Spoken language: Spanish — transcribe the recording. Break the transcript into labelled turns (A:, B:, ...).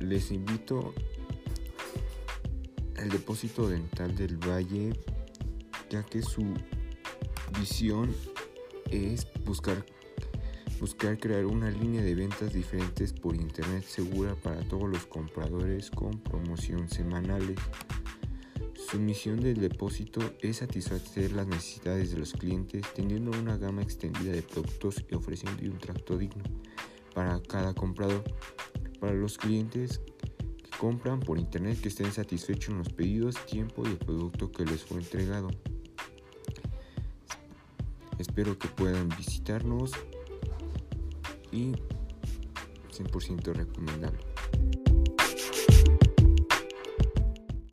A: les invito al depósito dental del Valle, ya que su visión es buscar buscar crear una línea de ventas diferentes por internet segura para todos los compradores con promoción semanales. Su misión del depósito es satisfacer las necesidades de los clientes teniendo una gama extendida de productos y ofreciendo un trato digno para cada comprador. Para los clientes que compran por internet que estén satisfechos en los pedidos, tiempo y el producto que les fue entregado. Espero que puedan visitarnos y 100% recomendable.